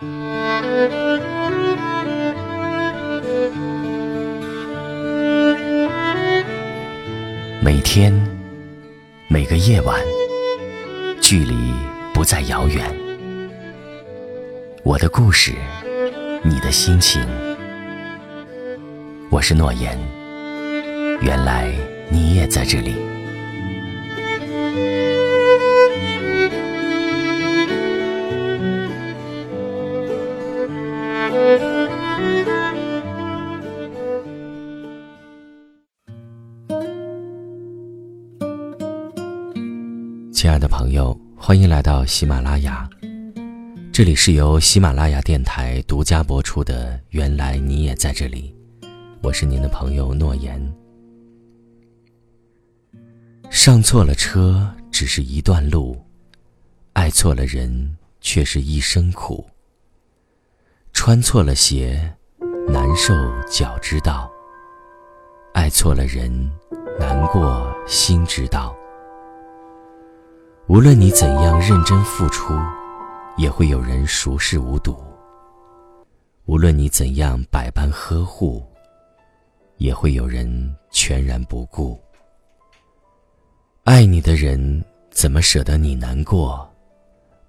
每天，每个夜晚，距离不再遥远。我的故事，你的心情。我是诺言，原来你也在这里。亲爱的朋友，欢迎来到喜马拉雅，这里是由喜马拉雅电台独家播出的《原来你也在这里》，我是您的朋友诺言。上错了车只是一段路，爱错了人却是一生苦。穿错了鞋，难受脚知道；爱错了人，难过心知道。无论你怎样认真付出，也会有人熟视无睹；无论你怎样百般呵护，也会有人全然不顾。爱你的人怎么舍得你难过？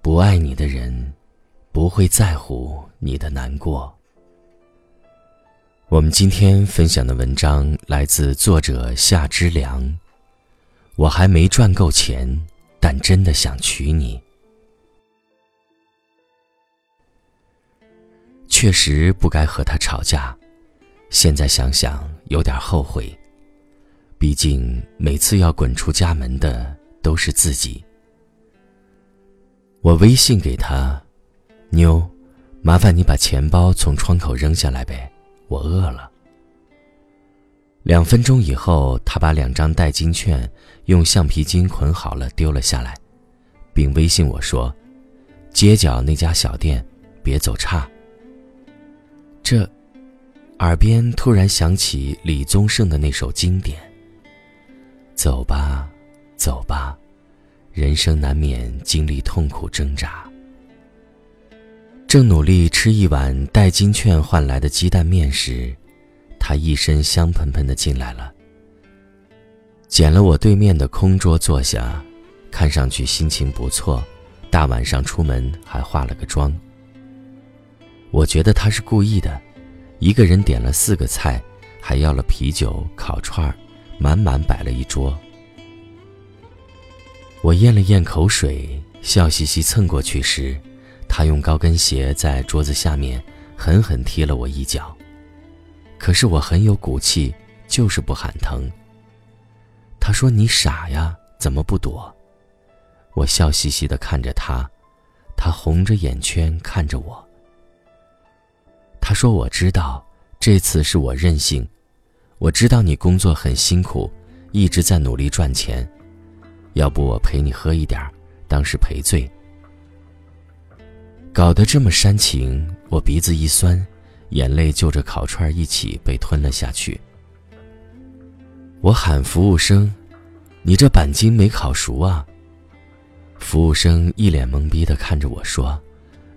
不爱你的人不会在乎你的难过。我们今天分享的文章来自作者夏之良。我还没赚够钱。但真的想娶你，确实不该和他吵架。现在想想，有点后悔。毕竟每次要滚出家门的都是自己。我微信给他：“妞，麻烦你把钱包从窗口扔下来呗，我饿了。”两分钟以后，他把两张代金券用橡皮筋捆好了丢了下来，并微信我说：“街角那家小店，别走岔。”这，耳边突然响起李宗盛的那首经典：“走吧，走吧，人生难免经历痛苦挣扎。”正努力吃一碗代金券换来的鸡蛋面时。他一身香喷喷的进来了，捡了我对面的空桌坐下，看上去心情不错，大晚上出门还化了个妆。我觉得他是故意的，一个人点了四个菜，还要了啤酒、烤串儿，满满摆了一桌。我咽了咽口水，笑嘻嘻蹭过去时，他用高跟鞋在桌子下面狠狠踢了我一脚。可是我很有骨气，就是不喊疼。他说：“你傻呀，怎么不躲？”我笑嘻嘻的看着他，他红着眼圈看着我。他说：“我知道，这次是我任性。我知道你工作很辛苦，一直在努力赚钱。要不我陪你喝一点，当是赔罪。”搞得这么煽情，我鼻子一酸。眼泪就着烤串一起被吞了下去。我喊服务生：“你这板筋没烤熟啊？”服务生一脸懵逼的看着我说：“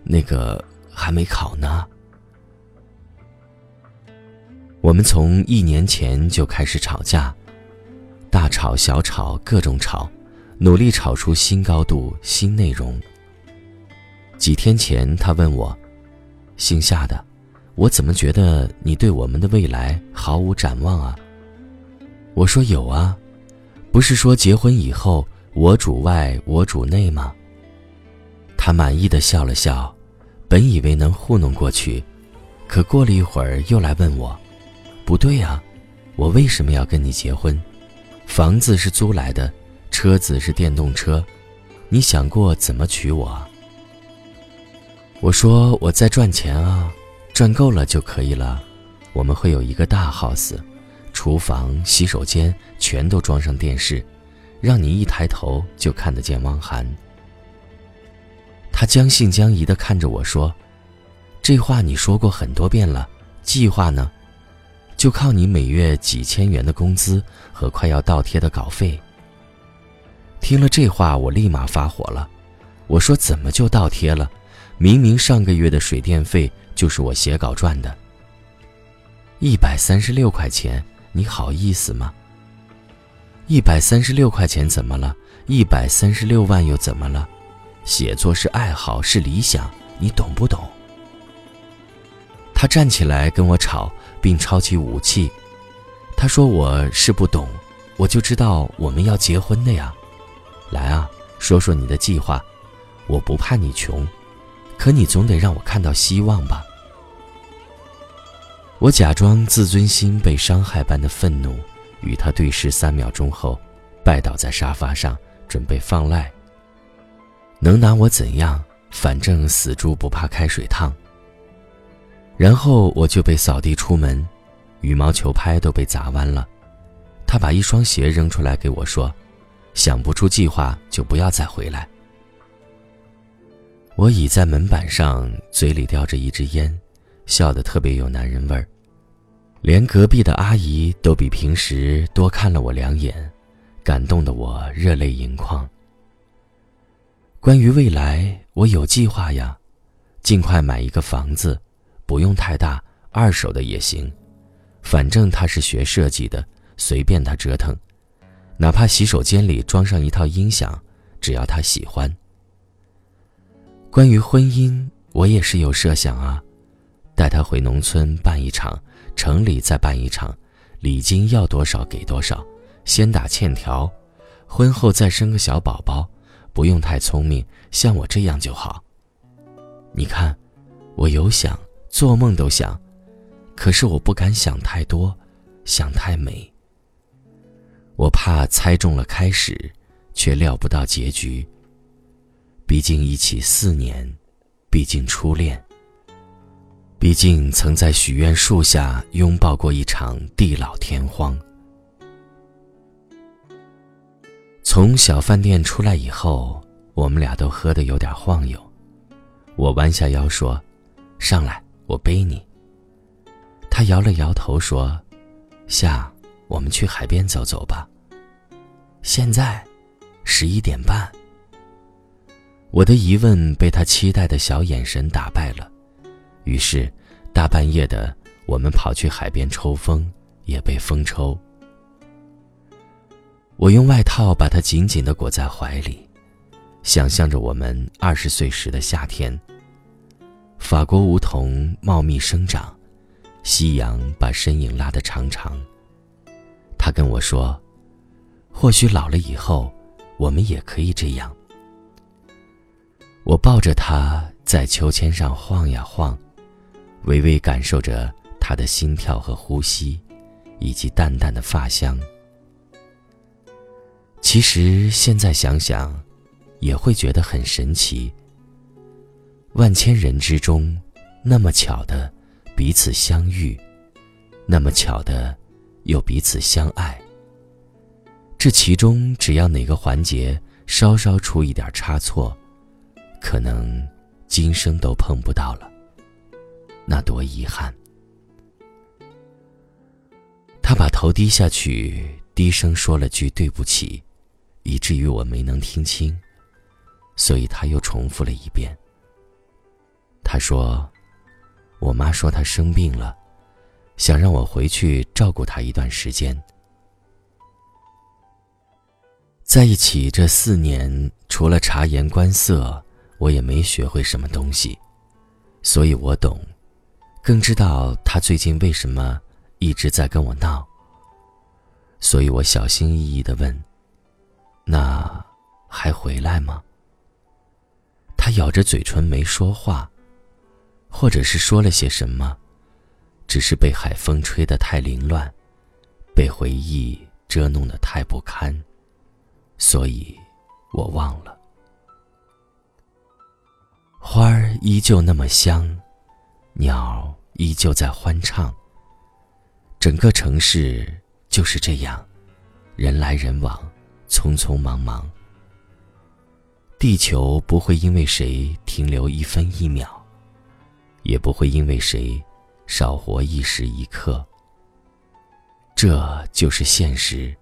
那个还没烤呢。”我们从一年前就开始吵架，大吵小吵各种吵，努力吵出新高度、新内容。几天前，他问我：“姓夏的。”我怎么觉得你对我们的未来毫无展望啊？我说有啊，不是说结婚以后我主外我主内吗？他满意的笑了笑，本以为能糊弄过去，可过了一会儿又来问我：“不对啊，我为什么要跟你结婚？房子是租来的，车子是电动车，你想过怎么娶我？”我说：“我在赚钱啊。”赚够了就可以了，我们会有一个大 house，厨房、洗手间全都装上电视，让你一抬头就看得见汪涵。他将信将疑地看着我说：“这话你说过很多遍了，计划呢？就靠你每月几千元的工资和快要倒贴的稿费。”听了这话，我立马发火了，我说：“怎么就倒贴了？”明明上个月的水电费就是我写稿赚的。一百三十六块钱，你好意思吗？一百三十六块钱怎么了？一百三十六万又怎么了？写作是爱好，是理想，你懂不懂？他站起来跟我吵，并抄起武器。他说：“我是不懂，我就知道我们要结婚的呀。来啊，说说你的计划。我不怕你穷，可你总得让我看到希望吧。”我假装自尊心被伤害般的愤怒，与他对视三秒钟后，拜倒在沙发上，准备放赖。能拿我怎样？反正死猪不怕开水烫。然后我就被扫地出门，羽毛球拍都被砸弯了。他把一双鞋扔出来给我说：“想不出计划就不要再回来。”我倚在门板上，嘴里叼着一支烟，笑得特别有男人味儿。连隔壁的阿姨都比平时多看了我两眼，感动的我热泪盈眶。关于未来，我有计划呀，尽快买一个房子，不用太大，二手的也行，反正他是学设计的，随便他折腾，哪怕洗手间里装上一套音响，只要他喜欢。关于婚姻，我也是有设想啊，带他回农村办一场，城里再办一场，礼金要多少给多少，先打欠条，婚后再生个小宝宝。不用太聪明，像我这样就好。你看，我有想，做梦都想，可是我不敢想太多，想太美。我怕猜中了开始，却料不到结局。毕竟一起四年，毕竟初恋，毕竟曾在许愿树下拥抱过一场地老天荒。从小饭店出来以后，我们俩都喝得有点晃悠。我弯下腰说：“上来，我背你。”他摇了摇头说：“下，我们去海边走走吧。”现在，十一点半。我的疑问被他期待的小眼神打败了，于是，大半夜的，我们跑去海边抽风，也被风抽。我用外套把他紧紧地裹在怀里，想象着我们二十岁时的夏天。法国梧桐茂密生长，夕阳把身影拉得长长。他跟我说：“或许老了以后，我们也可以这样。”我抱着他在秋千上晃呀晃，微微感受着他的心跳和呼吸，以及淡淡的发香。其实现在想想，也会觉得很神奇。万千人之中，那么巧的彼此相遇，那么巧的又彼此相爱。这其中只要哪个环节稍稍出一点差错，可能今生都碰不到了，那多遗憾。他把头低下去，低声说了句对不起。以至于我没能听清，所以他又重复了一遍。他说：“我妈说她生病了，想让我回去照顾她一段时间。”在一起这四年，除了察言观色，我也没学会什么东西，所以我懂，更知道他最近为什么一直在跟我闹。所以我小心翼翼的问。那还回来吗？他咬着嘴唇没说话，或者是说了些什么，只是被海风吹得太凌乱，被回忆遮弄得太不堪，所以我忘了。依旧那么香，鸟依旧在欢唱。整个城市就是这样，人来人往。匆匆忙忙，地球不会因为谁停留一分一秒，也不会因为谁少活一时一刻。这就是现实。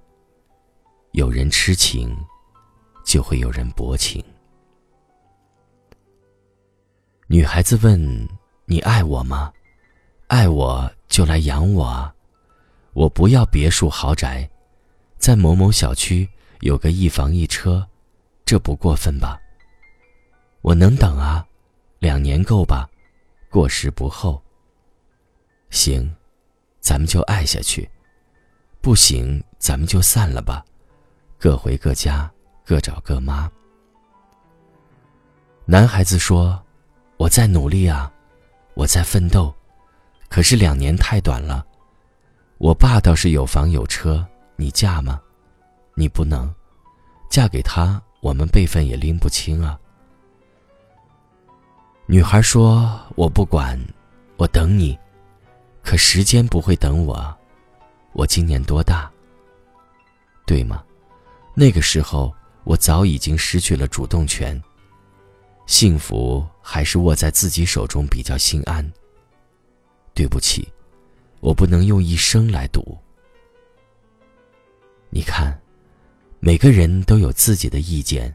有人痴情，就会有人薄情。女孩子问：“你爱我吗？爱我就来养我啊！我不要别墅豪宅，在某某小区有个一房一车，这不过分吧？我能等啊，两年够吧？过时不候。行，咱们就爱下去。不行，咱们就散了吧，各回各家，各找各妈。”男孩子说。我在努力啊，我在奋斗，可是两年太短了。我爸倒是有房有车，你嫁吗？你不能，嫁给他，我们辈分也拎不清啊。女孩说：“我不管，我等你，可时间不会等我。我今年多大？对吗？那个时候，我早已经失去了主动权。”幸福还是握在自己手中比较心安。对不起，我不能用一生来赌。你看，每个人都有自己的意见，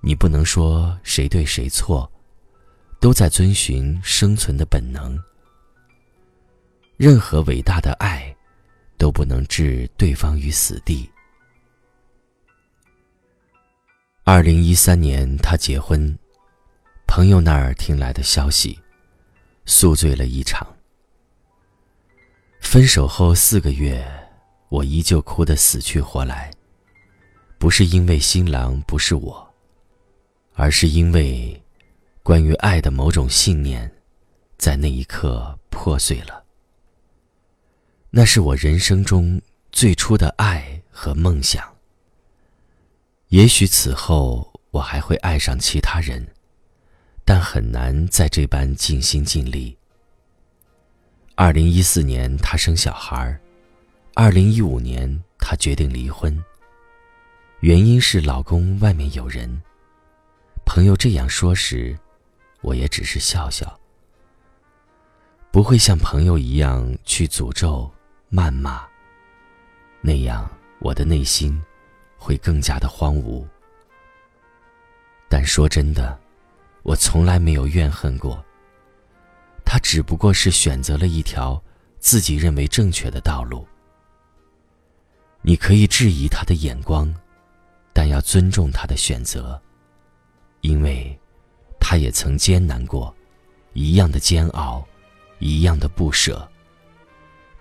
你不能说谁对谁错，都在遵循生存的本能。任何伟大的爱，都不能置对方于死地。二零一三年，他结婚。朋友那儿听来的消息，宿醉了一场。分手后四个月，我依旧哭得死去活来。不是因为新郎不是我，而是因为关于爱的某种信念，在那一刻破碎了。那是我人生中最初的爱和梦想。也许此后我还会爱上其他人。但很难再这般尽心尽力。二零一四年，她生小孩；二零一五年，她决定离婚。原因是老公外面有人。朋友这样说时，我也只是笑笑，不会像朋友一样去诅咒、谩骂。那样，我的内心会更加的荒芜。但说真的。我从来没有怨恨过。他只不过是选择了一条自己认为正确的道路。你可以质疑他的眼光，但要尊重他的选择，因为，他也曾艰难过，一样的煎熬，一样的不舍。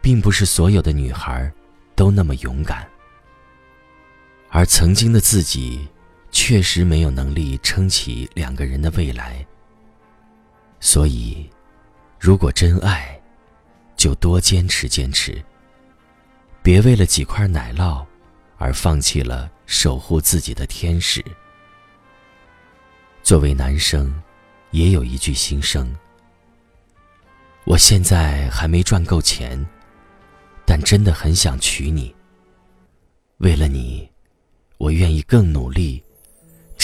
并不是所有的女孩，都那么勇敢。而曾经的自己。确实没有能力撑起两个人的未来。所以，如果真爱，就多坚持坚持。别为了几块奶酪，而放弃了守护自己的天使。作为男生，也有一句心声：我现在还没赚够钱，但真的很想娶你。为了你，我愿意更努力。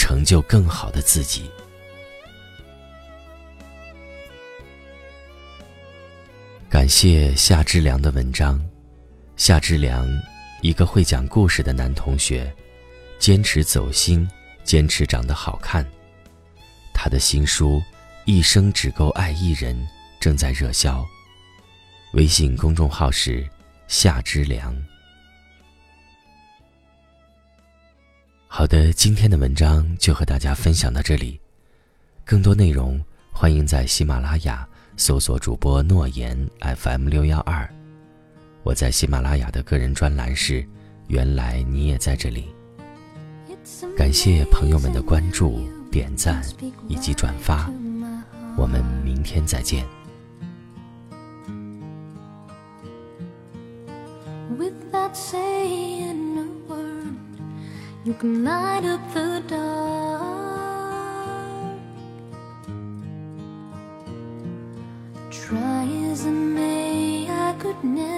成就更好的自己。感谢夏之良的文章。夏之良，一个会讲故事的男同学，坚持走心，坚持长得好看。他的新书《一生只够爱一人》正在热销。微信公众号是夏之良。好的，今天的文章就和大家分享到这里。更多内容，欢迎在喜马拉雅搜索主播诺言 FM 六幺二。我在喜马拉雅的个人专栏是“原来你也在这里”。感谢朋友们的关注、点赞以及转发。我们明天再见。You can light up the dark. Try as I may, I could never